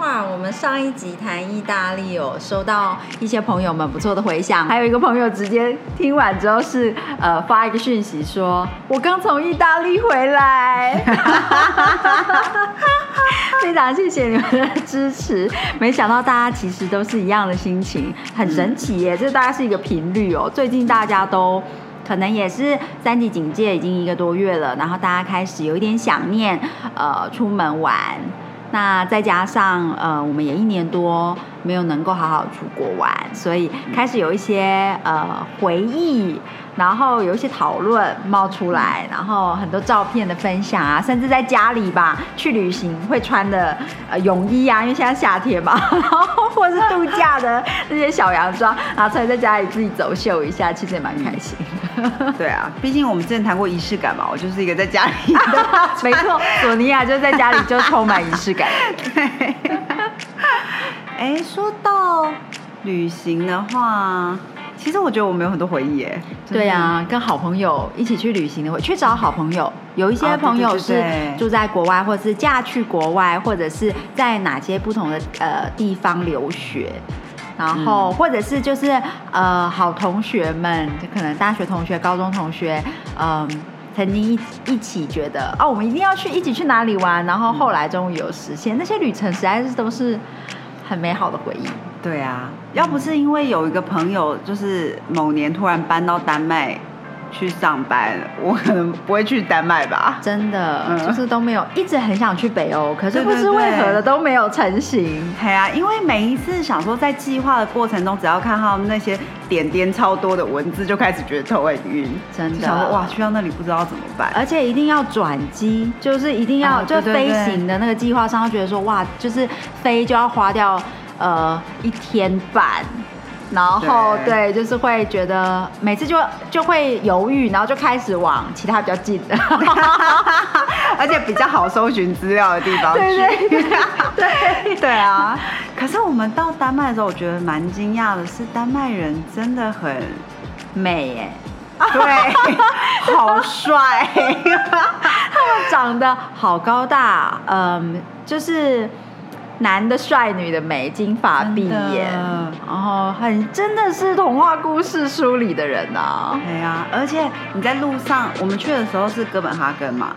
哇，我们上一集谈意大利哦，收到一些朋友们不错的回响，还有一个朋友直接听完之后是呃发一个讯息说，我刚从意大利回来，非常谢谢你们的支持。没想到大家其实都是一样的心情，很神奇耶，这大概是一个频率哦。最近大家都。可能也是三级警戒已经一个多月了，然后大家开始有一点想念，呃，出门玩。那再加上呃，我们也一年多没有能够好好出国玩，所以开始有一些呃回忆。然后有一些讨论冒出来，然后很多照片的分享啊，甚至在家里吧去旅行会穿的呃泳衣啊，因为现在夏天嘛，然后或是度假的那些小洋装，拿出来在家里自己走秀一下，其实也蛮开心。对啊，毕竟我们之前谈过仪式感嘛，我就是一个在家里，没错，索尼娅就在家里就充满仪式感。对。哎，说到旅行的话。其实我觉得我们有很多回忆耶。对呀，跟好朋友一起去旅行的会去找好朋友，有一些朋友是住在国外，或者是嫁去国外，或者是在哪些不同的呃地方留学，然后或者是就是呃好同学们，就可能大学同学、高中同学，嗯，曾经一一起觉得哦，我们一定要去一起去哪里玩，然后后来终于有实现，那些旅程实在是都是很美好的回忆。对啊，要不是因为有一个朋友，就是某年突然搬到丹麦去上班，我可能不会去丹麦吧。真的，就是都没有，一直很想去北欧，可是不知为何的都没有成型。对啊，因为每一次想说在计划的过程中，只要看到那些点点超多的文字，就开始觉得头很晕。真的，想说哇，去到那里不知道怎么办，而且一定要转机，就是一定要就飞行的那个计划上，觉得说哇，就是飞就要花掉。呃，一天半，然后对，就是会觉得每次就就会犹豫，然后就开始往其他比较近的，而且比较好搜寻资料的地方去。对对对 对啊！可是我们到丹麦的时候，我觉得蛮惊讶的是，丹麦人真的很美耶，对，好帅，他们长得好高大，嗯，就是。男的帅，女的美，金发碧眼，然后很真的是童话故事书里的人呐。对啊，而且你在路上，我们去的时候是哥本哈根嘛，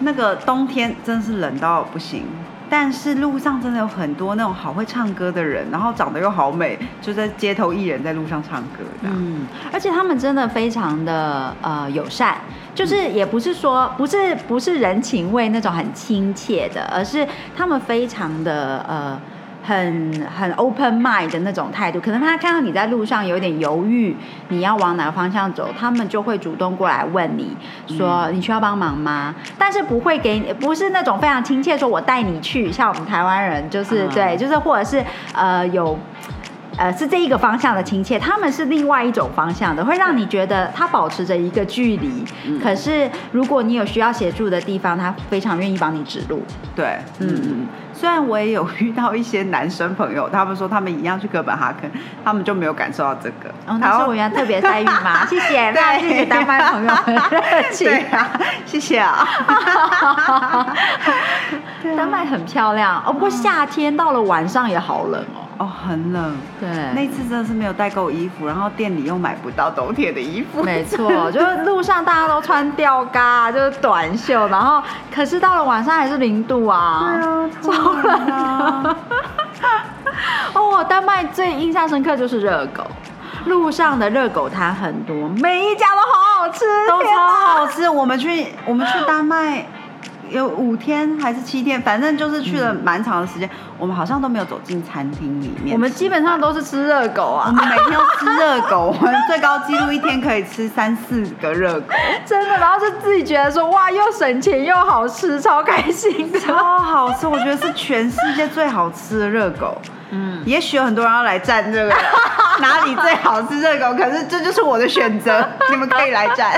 那个冬天真的是冷到不行。但是路上真的有很多那种好会唱歌的人，然后长得又好美，就在街头艺人，在路上唱歌这样。嗯，而且他们真的非常的呃友善，就是也不是说不是不是人情味那种很亲切的，而是他们非常的呃。很很 open mind 的那种态度，可能他看到你在路上有点犹豫，你要往哪个方向走，他们就会主动过来问你说你需要帮忙吗？但是不会给你，不是那种非常亲切说我带你去，像我们台湾人就是对，就是或者是呃有。呃，是这一个方向的亲切，他们是另外一种方向的，会让你觉得他保持着一个距离。可是如果你有需要协助的地方，他非常愿意帮你指路。对，嗯嗯。虽然我也有遇到一些男生朋友，他们说他们一样去哥本哈根，他们就没有感受到这个。哦，那是我原来特别待遇吗？谢谢，对，谢谢丹麦朋友们热情。对啊，谢谢啊。丹麦很漂亮，哦，不过夏天到了晚上也好冷哦。哦，很冷。对，那次真的是没有带够衣服，然后店里又买不到冬天的衣服。没错，就是路上大家都穿吊嘎，就是短袖，然后可是到了晚上还是零度啊。对啊，超冷啊。哦，丹麦最印象深刻就是热狗，路上的热狗摊很多，每一家都好好吃，都超好吃。我们去我们去丹麦。有五天还是七天，反正就是去了蛮长的时间，我们好像都没有走进餐厅里面。我们基本上都是吃热狗啊我啊，们每天都吃热狗，我们最高纪录一天可以吃三四个热狗，真的，然后就自己觉得说哇，又省钱又好吃，超开心的。超好吃，我觉得是全世界最好吃的热狗。嗯，也许有很多人要来站这个 哪里最好吃热狗，可是这就是我的选择，你们可以来站。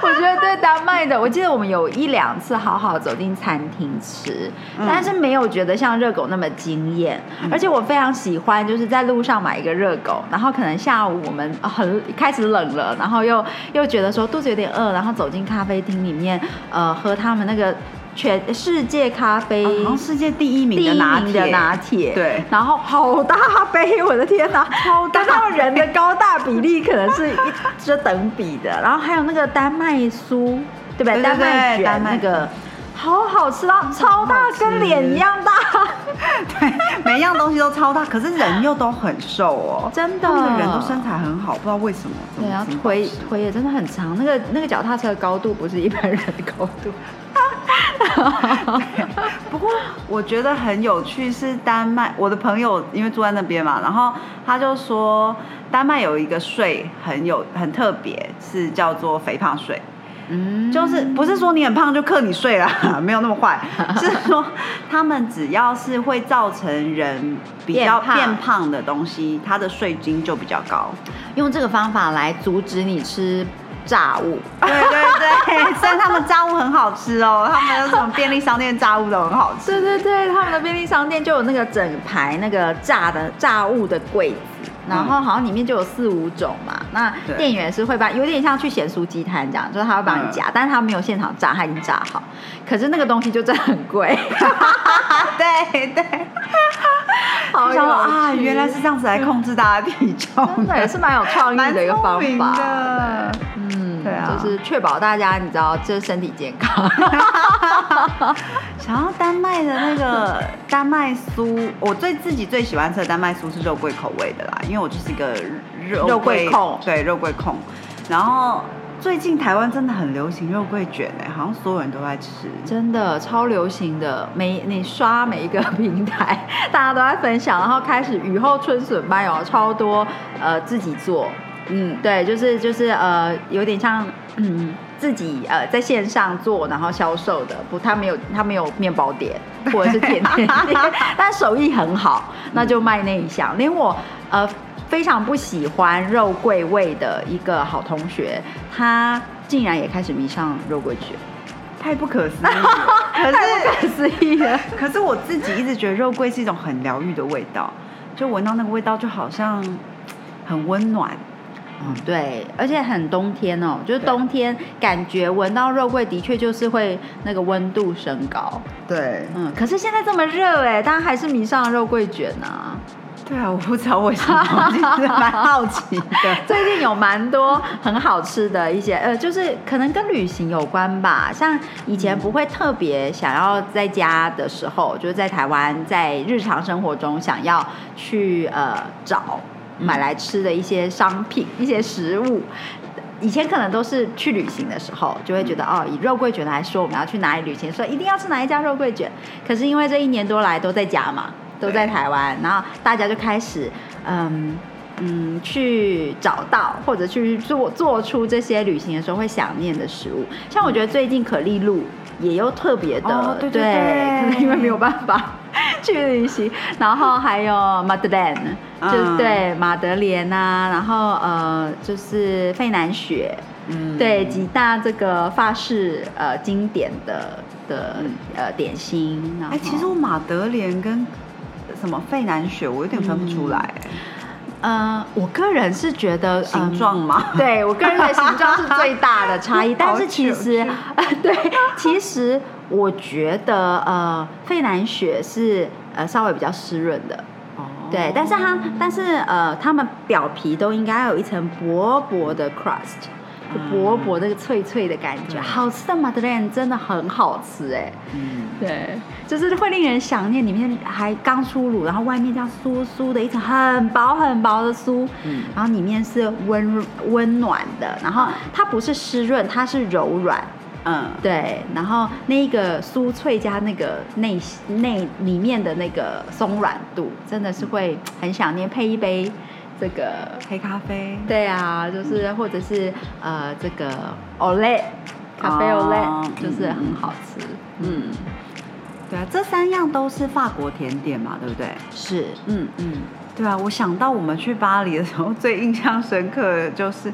我觉得对丹麦的，我记得我们有一两次好好走进餐厅吃，嗯但是没有觉得像热狗那么惊艳。而且我非常喜欢，就是在路上买一个热狗，然后可能下午我们呃很开始冷了，然后又又觉得说肚子有点饿，然后走进咖啡厅里面，呃，喝他们那个全世界咖啡。好像世界第一名的拿铁，的拿铁，对然后好大杯，我的天哪，超大跟他们人的高大比例可能是一 这等比的。然后还有那个丹麦酥，对不对？丹麦卷那个。好好吃啊，超大跟脸一样大，对，每一样东西都超大，可是人又都很瘦哦，真的人都身材很好，不知道为什么。对，然后腿腿也真的很长，那个那个脚踏车的高度不是一般人的高度。不过我觉得很有趣是丹麦，我的朋友因为住在那边嘛，然后他就说丹麦有一个税很有很特别，是叫做肥胖税。嗯，就是不是说你很胖就克你税啦，没有那么坏，是说他们只要是会造成人比较变胖变胖的东西，它的税金就比较高。用这个方法来阻止你吃炸物。对对对，虽然他们炸物很好吃哦，他们有什么便利商店炸物都很好吃。对对对，他们的便利商店就有那个整排那个炸的炸物的柜子，然后好像里面就有四五种嘛。那店员是会把有点像去咸酥鸡摊这样，就是他会帮你夹，但是他没有现场炸，他已经炸好。可是那个东西就真的很贵，对 对，好我想说有啊，原来是这样子来控制大家体重真的也是蛮有创意的一个方法。的嗯，对啊就是确保大家你知道这身体健康。想要丹麦的那个丹麦酥，我最自己最喜欢吃的丹麦酥是肉桂口味的啦，因为我就是一个肉肉桂控对肉桂控。然后最近台湾真的很流行肉桂卷哎、好像所有人都在吃。真的超流行的，每你刷每一个平台，大家都在分享，然后开始雨后春笋般有超多呃自己做，嗯，对，就是就是呃有点像嗯自己呃在线上做然后销售的，不他没有他没有面包店或者是甜点店，但手艺很好，那就卖那一项。连我呃非常不喜欢肉桂味的一个好同学，他竟然也开始迷上肉桂卷。太不可思议了。可太是不可思议了。可是我自己一直觉得肉桂是一种很疗愈的味道，就闻到那个味道就好像很温暖。嗯，对，而且很冬天哦，就是冬天感觉闻到肉桂的确就是会那个温度升高。对，嗯，可是现在这么热哎，大家还是迷上了肉桂卷啊。对啊，我不知道为什么，蛮好奇的。最近有蛮多很好吃的一些，呃，就是可能跟旅行有关吧。像以前不会特别想要在家的时候，就是在台湾，在日常生活中想要去呃找买来吃的一些商品、一些食物。以前可能都是去旅行的时候，就会觉得哦，以肉桂卷来说，我们要去哪里旅行，说一定要吃哪一家肉桂卷。可是因为这一年多来都在家嘛，都在台湾，然后大家就开始嗯嗯去找到或者去做做出这些旅行的时候会想念的食物。像我觉得最近可丽露也有特别的，哦对对对可能因为没有办法 去旅行，然后还有 Madeleine，就是嗯对马德莲啊，然后呃就是费南雪。嗯。对几大这个法式呃经典的的呃点心，哎、其实我马德莲跟什么费南雪，我有点分不出来、呃，我个人是觉得形状嘛嗯对我个人的形状是最大的差异，但是其实好呃 对，其实我觉得呃费南雪是呃稍微比较湿润的。哦对，但是它，但是呃，它们表皮都应该有一层薄薄的 crust，就薄薄那个脆脆的感觉。对好吃的 Madeleine 真的很好吃哎，嗯，对，就是会令人想念，里面还刚出炉，然后外面这样酥酥的一层很薄很薄的酥，嗯然后里面是温温暖的，然后它不是湿润，它是柔软。嗯，对，然后那个酥脆加那个内内里面的那个松软度，真的是会很想念，配一杯这个黑咖啡，对啊，就是或者是呃这个 Olay 咖啡 Olay，、哦就是很好吃。嗯，对啊，这三样都是法国甜点嘛，对不对？是，嗯，嗯，对啊，我想到我们去巴黎的时候，最印象深刻的就是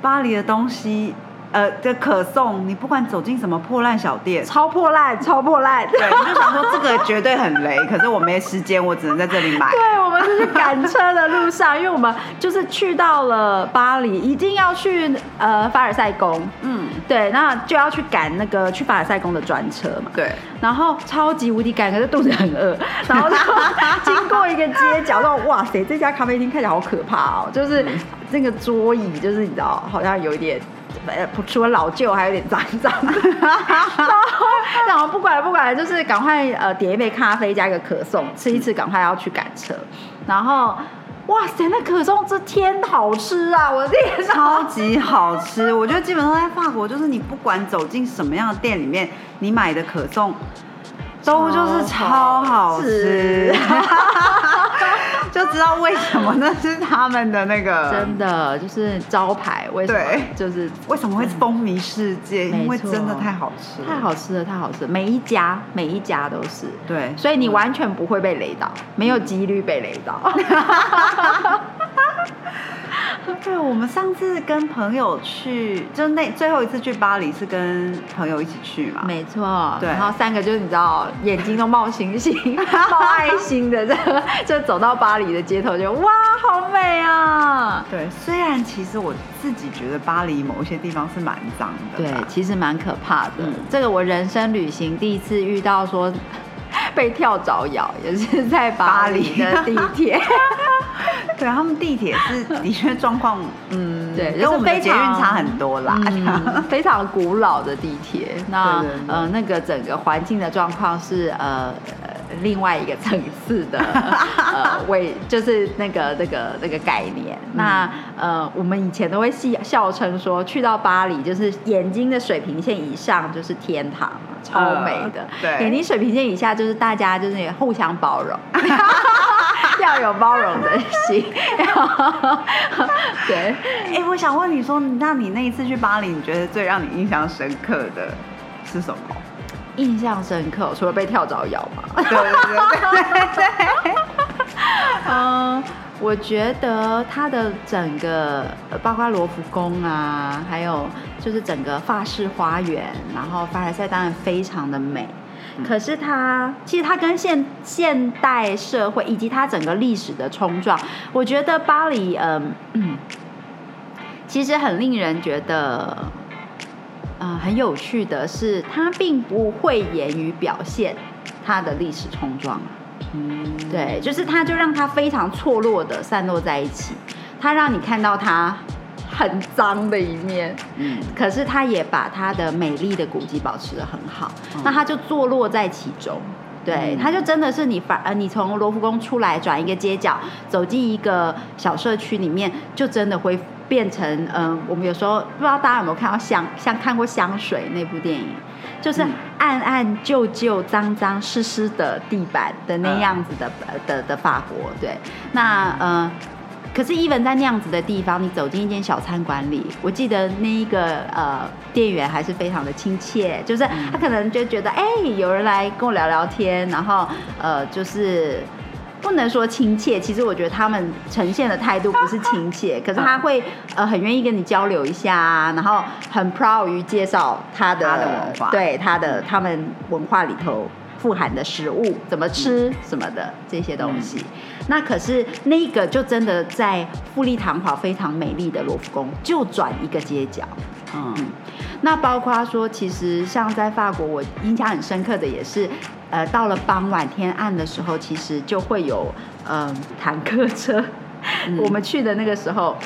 巴黎的东西，呃，的可颂，你不管走进什么破烂小店，超破烂，超破烂。对，我就想说这个绝对很雷，可是我没时间，我只能在这里买。对，我们就是赶车的路上，因为我们就是去到了巴黎，一定要去呃凡尔赛宫，嗯，对，那就要去赶那个去凡尔赛宫的专车嘛。对，然后超级无敌赶，可是肚子很饿，然后就经过一个街角，说哇塞，这家咖啡厅看起来好可怕哦，就是那个桌椅，就是你知道，好像有一点。呃，除了老旧，还有点脏脏的。然后，不管了，不管了，就是赶快呃点一杯咖啡加一个可颂，吃一次，赶快要去赶车。然后，哇塞，那可颂这天好吃啊！我的天哪，超级好吃。我觉得基本上在法国，就是你不管走进什么样的店里面，你买的可颂都就是超好吃，就知道为什么那是他们的那个真的就是招牌，为什么对就是为什么会风靡世界？因为真的太好吃了，太好吃了，太好吃了！每一家每一家都是，对，所以你完全不会被雷到，没有几率被雷到。对，我们上次跟朋友去，就那最后一次去巴黎是跟朋友一起去嘛，没错，对然后三个就是你知道，眼睛都冒星星、冒爱心的，这就走到巴黎的街头就，哇，好美啊！对，虽然其实我自己觉得巴黎某一些地方是蛮脏的对，，其实蛮可怕的。嗯这个我人生旅行第一次遇到说 被跳蚤咬，也是在巴黎的地铁。对他们地铁是的确 状况，嗯，对，跟我们的捷运差很多啦。嗯，非常古老的地铁。那呃，那个整个环境的状况是呃。呃另外一个层次的，呃，为就是那个那个那个概念。那呃，我们以前都会戏笑称说，去到巴黎就是眼睛的水平线以上就是天堂，超美的；呃对眼睛水平线以下就是大家就是也互相包容。要有包容的心，对，哎、我想问你说，那你那一次去巴黎，你觉得最让你印象深刻的是什么？印象深刻，除了被跳蚤咬嘛。对对对对 嗯，我觉得它的整个，呃包括罗浮宫啊，还有就是整个法式花园，然后凡尔赛当然非常的美。可是它其实它跟现现代社会以及它整个历史的冲撞，我觉得巴黎，嗯、嗯，其实很令人觉得，呃，很有趣的是，它并不会言语表现它的历史冲撞。嗯，对，就是它就让它非常错落的散落在一起，它让你看到它很脏的一面，嗯，可是它也把它的美丽的古迹保持得很好，嗯。那它就坐落在其中。对，嗯。它就真的是你反呃，你从罗浮宫出来，转一个街角，走进一个小社区里面，就真的会变成嗯、我们有时候不知道大家有没有看到香像看过《香水》那部电影，就是嗯暗暗旧旧、脏脏湿湿的地板的那样子的、呃的的法国。对，那呃。可是，even 在那样子的地方，你走进一间小餐馆里，我记得那一个呃店员还是非常的亲切，就是他可能就觉得，哎、有人来跟我聊聊天，然后呃，就是不能说亲切，其实我觉得他们呈现的态度不是亲切，可是他会呃很愿意跟你交流一下啊，然后很 proud 于介绍他的他的文化。对他的他们文化里头富含的食物怎么吃什么的这些东西。那可是那个就真的在富丽堂皇、非常美丽的罗浮宫，就转一个街角。嗯那包括说，其实像在法国，我印象很深刻的也是，呃，到了傍晚天暗的时候，其实就会有嗯、坦克车。我们去的那个时候，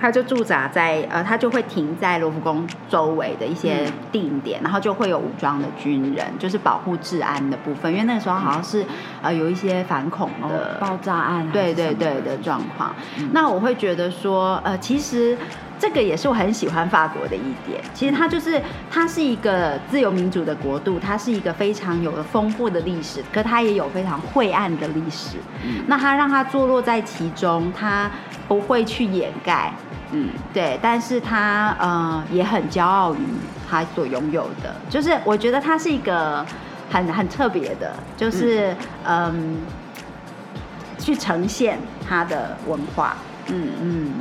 他就驻扎在呃，他就会停在罗浮宫周围的一些嗯定点，然后就会有武装的军人，就是保护治安的部分。因为那个时候好像是呃有一些反恐的、哦爆炸案对对对的状况。那我会觉得说，呃，其实这个也是我很喜欢法国的一点。其实它就是它是一个自由民主的国度，它是一个非常有丰富的历史，可它也有非常晦暗的历史。嗯。那它让它坐落在其中，它不会去掩盖，嗯对，但是它呃也很骄傲于它所拥有的，就是我觉得它是一个很很特别的，就是嗯。去呈现他的文化，嗯嗯，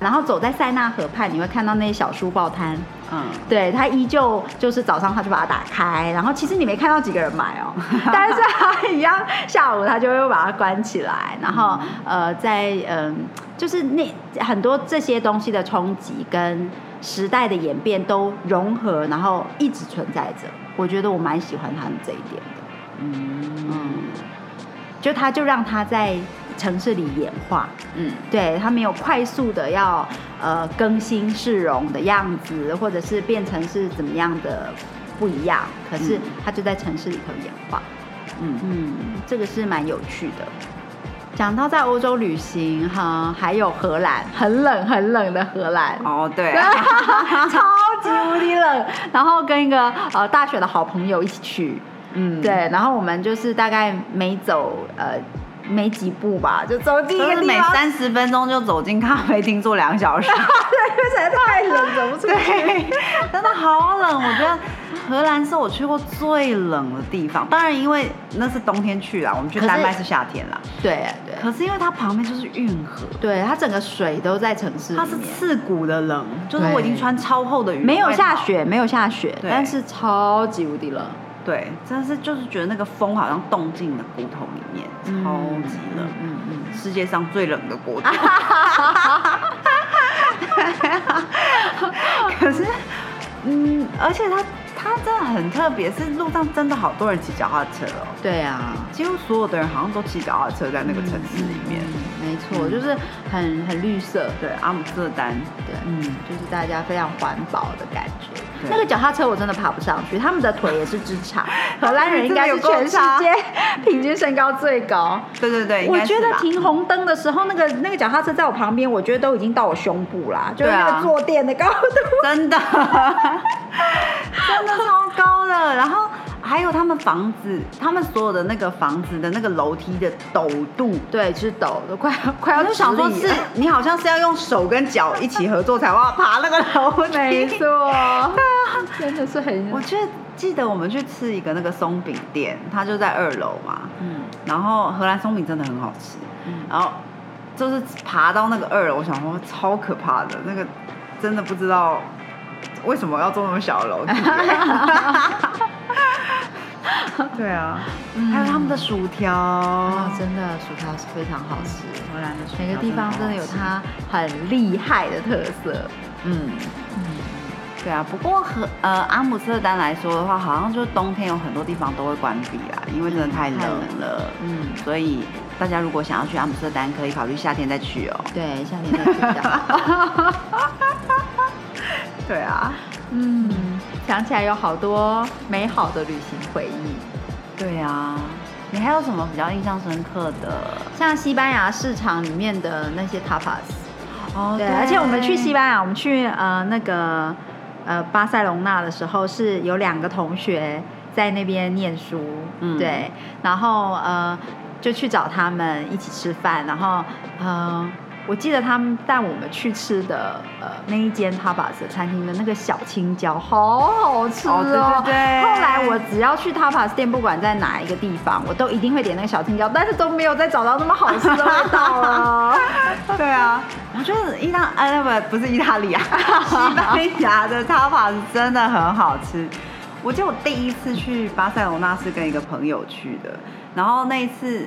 然后走在塞纳河畔，你会看到那些小书报摊，嗯，对他依旧就是早上他就把它打开，然后其实你没看到几个人买哦，但是他一样下午他就会把它关起来，然后呃在嗯、就是那很多这些东西的冲击跟时代的演变都融合，然后一直存在着。我觉得我蛮喜欢他们这一点的，嗯。嗯，就他就让他在城市里演化，嗯。对他没有快速的要呃更新市容的样子，或者是变成是怎么样的不一样，可是嗯他就在城市里头演化，嗯。嗯，这个是蛮有趣的。讲到在欧洲旅行哈，还有荷兰，很冷很冷的荷兰，哦对，超级无敌冷，然后跟一个呃大学的好朋友一起去，嗯，对，然后我们就是大概每走呃没几步吧，就走进一就是每个地方，三十分钟就走进咖啡厅坐两个小时，对，因为实在太冷，走不出去。对，真的好冷。我觉得荷兰是我去过最冷的地方，当然因为那是冬天去啦，我们去丹麦是夏天啦。对对。可是因为它旁边就是运河，对，它整个水都在城市里它是，刺骨的冷，就是我已经穿超厚的羽绒没有，下雪，没有下雪，但是超级无敌冷，对，真的是就是觉得那个风好像冻进了骨头里面，超级冷。嗯嗯世界上最冷的国度。可是，嗯，而且它它真的很特别，是路上真的好多人骑脚踏车哦，对啊，几乎所有的人好像都骑脚踏车在那个城市里面。嗯没错，就是很很绿色，对，阿姆斯特丹，对，嗯，就是大家非常环保的感觉。那个脚踏车我真的爬不上去，他们的腿也是之长，荷兰人应该有全世界 平均身高最高。对对对，我觉得停红灯的时候，那个那个脚踏车在我旁边，我觉得都已经到我胸部啦，就是那个坐垫的高度。真的，真的超高的。然后还有他们房子，他们所有的那个房子的那个楼梯的陡度，对，是陡，都快 快要我就想说是直立了。你好像是要用手跟脚一起合作才要爬那个楼没梯。错，对啊，真的是很我记得记得我们去吃一个那个松饼店，它就在二楼嘛，嗯。然后荷兰松饼真的很好吃，嗯。然后就是爬到那个二楼，我想说超可怕的，那个真的不知道为什么要做那么小的楼梯。对啊，嗯还有他们的薯条，啊，真的薯条是非常好吃，荷兰的薯条每个地方真的有它很厉害的特色。嗯。嗯，对啊，不过和呃阿姆斯特丹来说的话，好像就是冬天有很多地方都会关闭啦，因为真的太冷了。嗯，所以大家如果想要去阿姆斯特丹，可以考虑夏天再去哦。对，夏天再去比较好。对啊，嗯，想起来有好多美好的旅行回忆，对啊。你还有什么比较印象深刻的？像西班牙市场里面的那些 tapas。哦对，而且我们去西班牙，我们去呃那个呃巴塞隆纳的时候，是有两个同学在那边念书，嗯。对，然后呃就去找他们一起吃饭，然后呃我记得他们带我们去吃的呃那一间 tapas 餐厅的那个小青椒，好好吃哦。哦对对对后来我只要去 tapas 店，不管在哪一个地方，我都一定会点那个小青椒，但是都没有再找到那么好吃的味道了。对啊，我觉得意大呃不不是意大利啊，西班牙的 tapas 真的很好吃。我记得我第一次去巴塞罗那是跟一个朋友去的，然后那一次，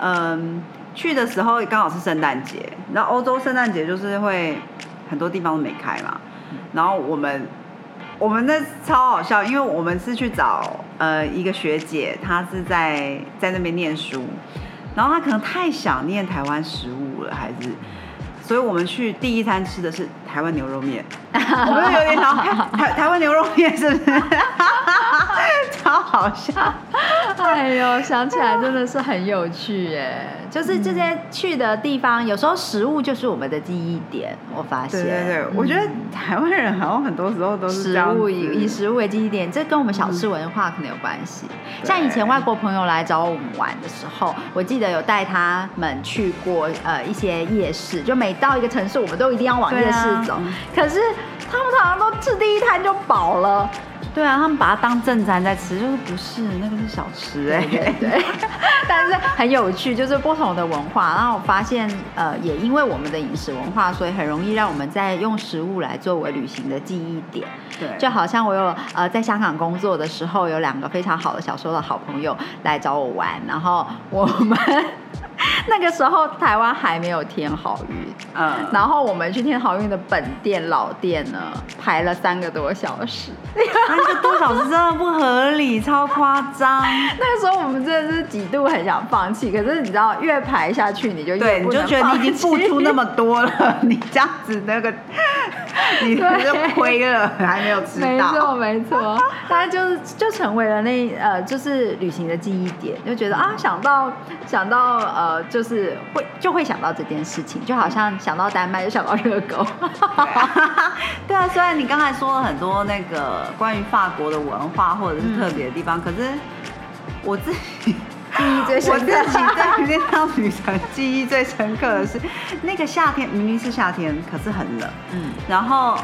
嗯，去的时候刚好是圣诞节，然后欧洲圣诞节就是会很多地方都没开嘛，然后我们我们那超好笑，因为我们是去找呃一个学姐，她是在在那边念书，然后她可能太想念台湾食物了，还是，所以我们去第一餐吃的是台湾牛肉面，我们就有点想台台湾牛肉面是不是？超好好笑。哎呦，想起来真的是很有趣耶！就是这些去的地方，有时候食物就是我们的记忆点。我发现，对对对，我觉得台湾人好像很多时候都是食物以以食物为记忆点，这跟我们小吃文化可能有关系。像以前外国朋友来找我们玩的时候，我记得有带他们去过呃一些夜市，就每到一个城市，我们都一定要往夜市走。可是他们常常都吃第一摊就饱了。对啊，他们把它当正餐在吃，就是不是那个是小吃哎，对，但是很有趣，就是不同的文化。然后我发现，呃，也因为我们的饮食文化，所以很容易让我们在用食物来作为旅行的记忆点。对，就好像我有呃在香港工作的时候，有两个非常好的小时候的好朋友来找我玩，然后我们。那个时候台湾还没有天好运，嗯，然后我们去天好运的本店老店呢，排了三个多小时，三个多小时真的不合理，超夸张。那个时候我们真的是几度很想放弃，可是你知道越排下去你就对，你就觉得你已经付出那么多了，你这样子那个 你就亏了，还没有吃到。没错没错，大家就是就成为了那呃就是旅行的记忆点，就觉得啊想到想到呃就。就是会就会想到这件事情，就好像想到丹麦就想到热狗。对啊，虽然你刚才说了很多那个关于法国的文化或者是特别的地方，可是我自己记忆最深刻，我自己对于那趟旅程记忆最深刻的是那个夏天，明明是夏天，可是很冷。嗯，然后。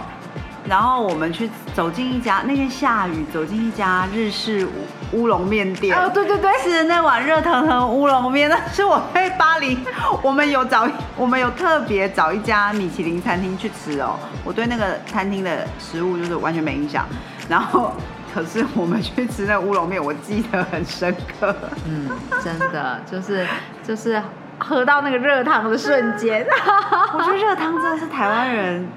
然后我们去走进一家，那天下雨，走进一家日式乌乌龙面店。哦，对对对，是那碗热腾腾乌龙面。那是我在巴黎，我们有找，我们有特别找一家米其林餐厅去吃哦。我对那个餐厅的食物就是完全没印象。然后，可是我们去吃那乌龙面，我记得很深刻。嗯，真的就是就是喝到那个热汤的瞬间。我觉得热汤真的是台湾人。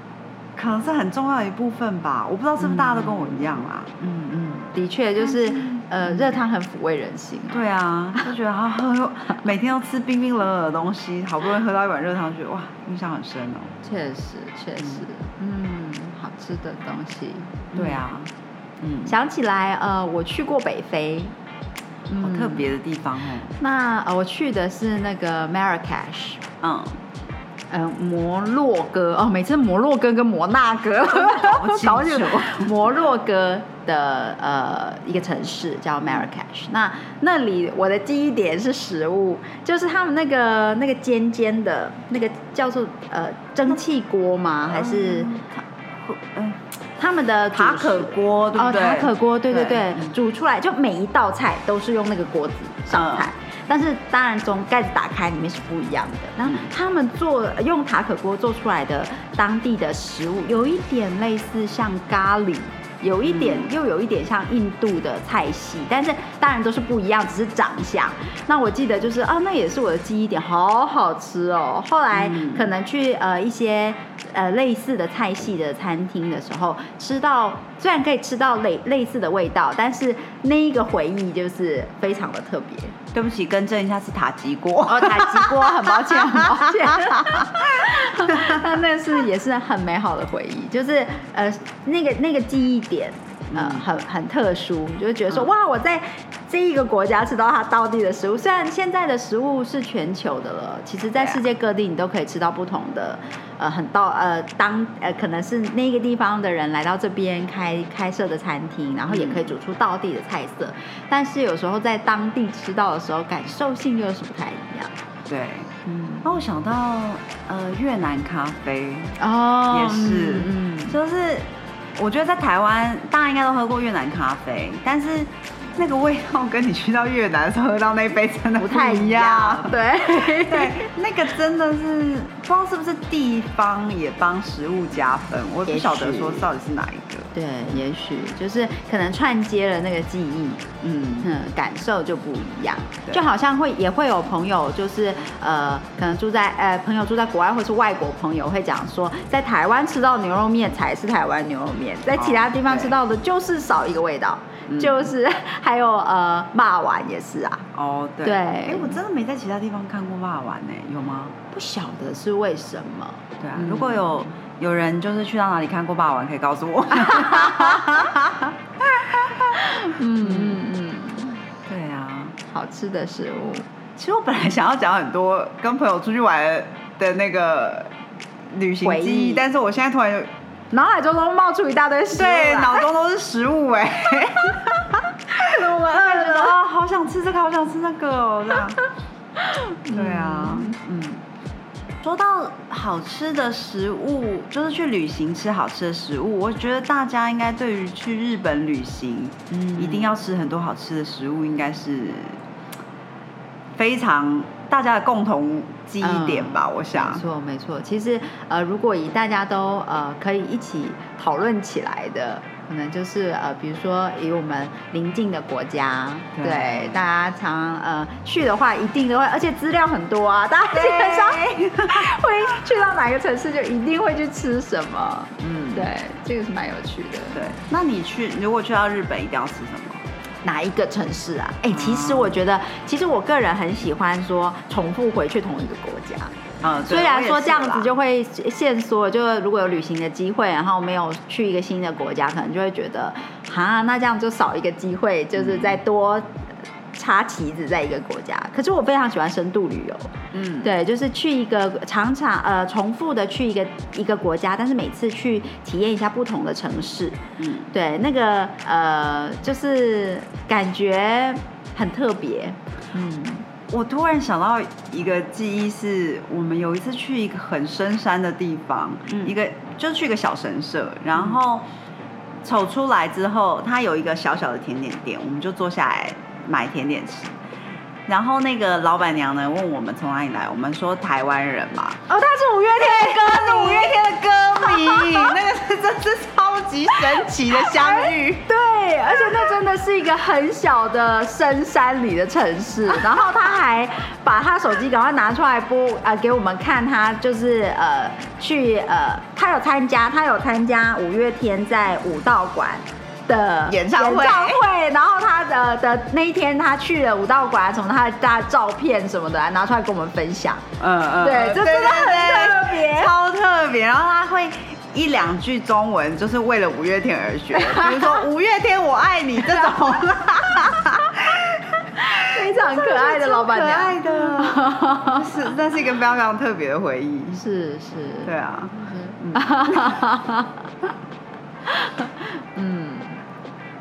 可能是很重要的一部分吧，我不知道是不是大家都跟我一样啦。嗯嗯，的确就是，呃，热汤很抚慰人心。对啊，就觉得啊，喝每天都吃冰冰冷冷的东西，好不容易喝到一碗热汤，觉得哇，印象很深哦。确实确实，嗯，好吃的东西。对啊，嗯，想起来呃，我去过北非，好特别的地方哦。那呃，我去的是那个 Marrakesh，嗯。嗯，摩洛哥哦，每次摩洛哥跟摩纳哥搞清楚。摩洛哥的呃一个城市叫 Marrakesh，那那里我的记忆点是食物，就是他们那个那个尖尖的那个叫做呃蒸汽锅吗？还是？嗯。他们的塔可锅对不对？塔可锅对对对，煮出来就每一道菜都是用那个锅子上菜。但是当然，从盖子打开里面是不一样的。那他们做用塔可锅做出来的当地的食物，有一点类似像咖喱，有一点又有一点像印度的菜系，但是当然都是不一样，只是长相。那我记得就是啊，那也是我的记忆点，好好吃哦。后来可能去呃一些呃类似的菜系的餐厅的时候，吃到虽然可以吃到类类似的味道，但是那一个回忆就是非常的特别。对不起，更正一下是塔吉锅哦，塔吉锅，很抱歉，很抱歉。但那是也是很美好的回忆，就是呃那个那个记忆点。呃，很很特殊，就觉得说哇，我在这一个国家吃到它当地的食物。虽然现在的食物是全球的了，其实，在世界各地你都可以吃到不同的，呃，很到呃当呃可能是那个地方的人来到这边开开设的餐厅，然后也可以煮出当地的菜色。但是有时候在当地吃到的时候，感受性又是不太一样。对，嗯，那我想到呃越南咖啡哦，也是，嗯，就是。我觉得在台湾，大家应该都喝过越南咖啡，但是。那个味道跟你去到越南时候喝到那杯真的不太一样，对对，那个真的是不知道是不是地方也帮食物加分，我不晓得说到底是哪一个。对，也许就是可能串接了那个记忆，嗯嗯，感受就不一样。就好像会也会有朋友，就是呃，可能住在呃朋友住在国外或是外国朋友会讲说，在台湾吃到牛肉面才是台湾牛肉面，在其他地方吃到的就是少一个味道。就是还有呃，骂丸也是啊。哦，对。对。哎，我真的没在其他地方看过骂丸呢，有吗？不晓得是为什么。对啊，如果有有人就是去到哪里看过骂丸，可以告诉我。嗯嗯嗯。好吃的食物。其实我本来想要讲很多跟朋友出去玩的那个旅行回记忆，但是我现在突然有脑海中都冒出一大堆食物对来脑中都是食物哎、好想吃这个，好想吃那个哦，这样。对啊，嗯。说到好吃的食物，就是去旅行吃好吃的食物，我觉得大家应该对于去日本旅行，嗯一定要吃很多好吃的食物，应该是非常大家的共同记忆点吧，我想没。错，没错。其实，呃，如果以大家都呃可以一起讨论起来的，可能就是呃，比如说以我们邻近的国家，对对大家常呃去的话，一定都会，而且资料很多啊，大家基本上会去到哪个城市就一定会去吃什么。嗯，对，这个是蛮有趣的。对。那你去如果去到日本，一定要吃什么？哪一个城市啊？哎、其实我觉得，其实我个人很喜欢说重复回去同一个国家。嗯，虽然说这样子就会限缩，就是如果有旅行的机会，然后没有去一个新的国家，可能就会觉得，哈，那这样就少一个机会，就是再多插旗子在一个国家。可是我非常喜欢深度旅游，嗯，对，就是去一个常常呃重复的去一个一个国家，但是每次去体验一下不同的城市，嗯，对，那个呃就是感觉很特别，嗯。我突然想到一个记忆，是我们有一次去一个很深山的地方，嗯一个就去一个小神社，然后走出来之后，它有一个小小的甜点店，我们就坐下来买甜点吃。然后那个老板娘呢问我们从哪里来，我们说台湾人嘛，哦，他是五月天的歌五月天的歌迷，那个是 真是超级神奇的相遇。对，而且那真的是一个很小的深山里的城市，然后他还把他手机赶快拿出来播呃给我们看，他就是呃去呃他有参加，他有参加五月天在武道馆。的演唱会。演唱会，然后他的的那一天，他去了武道馆，什么他的大照片什么的，拿出来跟我们分享。嗯嗯，对这真的很特别。超特别。然后他会一两句中文，就是为了五月天而学，比如说“五月天我爱你”这种，非常可爱的老板娘，可爱的，是那是一个非常非常特别的回忆。是是，对啊，嗯，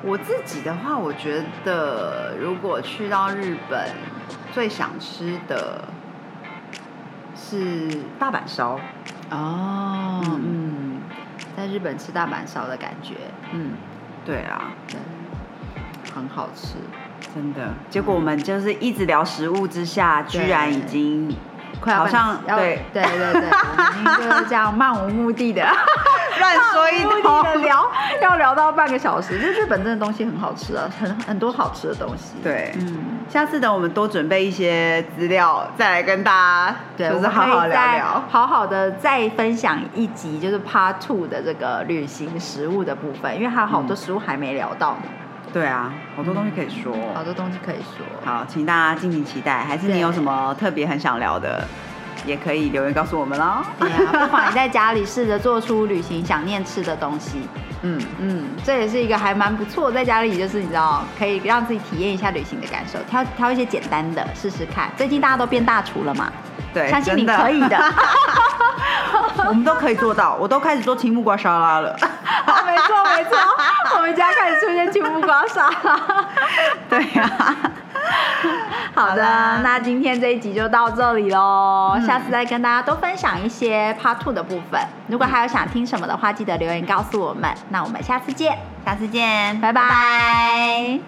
我自己的话，我觉得如果去到日本，最想吃的是大阪烧。哦，嗯嗯，在日本吃大阪烧的感觉，嗯，对啊，对，很好吃，真的。结果我们就是一直聊食物之下，居然已经快好像要对。对对对，我们就是这样漫无目的的 乱说一通的。聊，要聊到半个小时。就日本真的东西很好吃啊，很很多好吃的东西。对嗯，下次等我们多准备一些资料，再来跟大家对，就是好好聊聊。好好的再分享一集，就是 Part Two 的这个旅行食物的部分，因为还有好多食物还没聊到呢，对啊，好多东西可以说。好多东西可以说。好，请大家敬请期待。还是你有什么特别很想聊的，也可以留言告诉我们喽。对啊，不妨你在家里试着做出旅行想念吃的东西。嗯，嗯，这也是一个还蛮不错，在家里就是你知道，可以让自己体验一下旅行的感受，挑挑一些简单的试试看。最近大家都变大厨了嘛，对，相信你可以的。我们都可以做到，我都开始做青木瓜沙拉了。没错没错，我们家开始出现青木瓜沙拉。对啊，好的，好那今天这一集就到这里喽，嗯。下次再跟大家多分享一些 Part Two 的部分。如果还有想听什么的话，记得留言告诉我们。那我们下次见，下次见，拜拜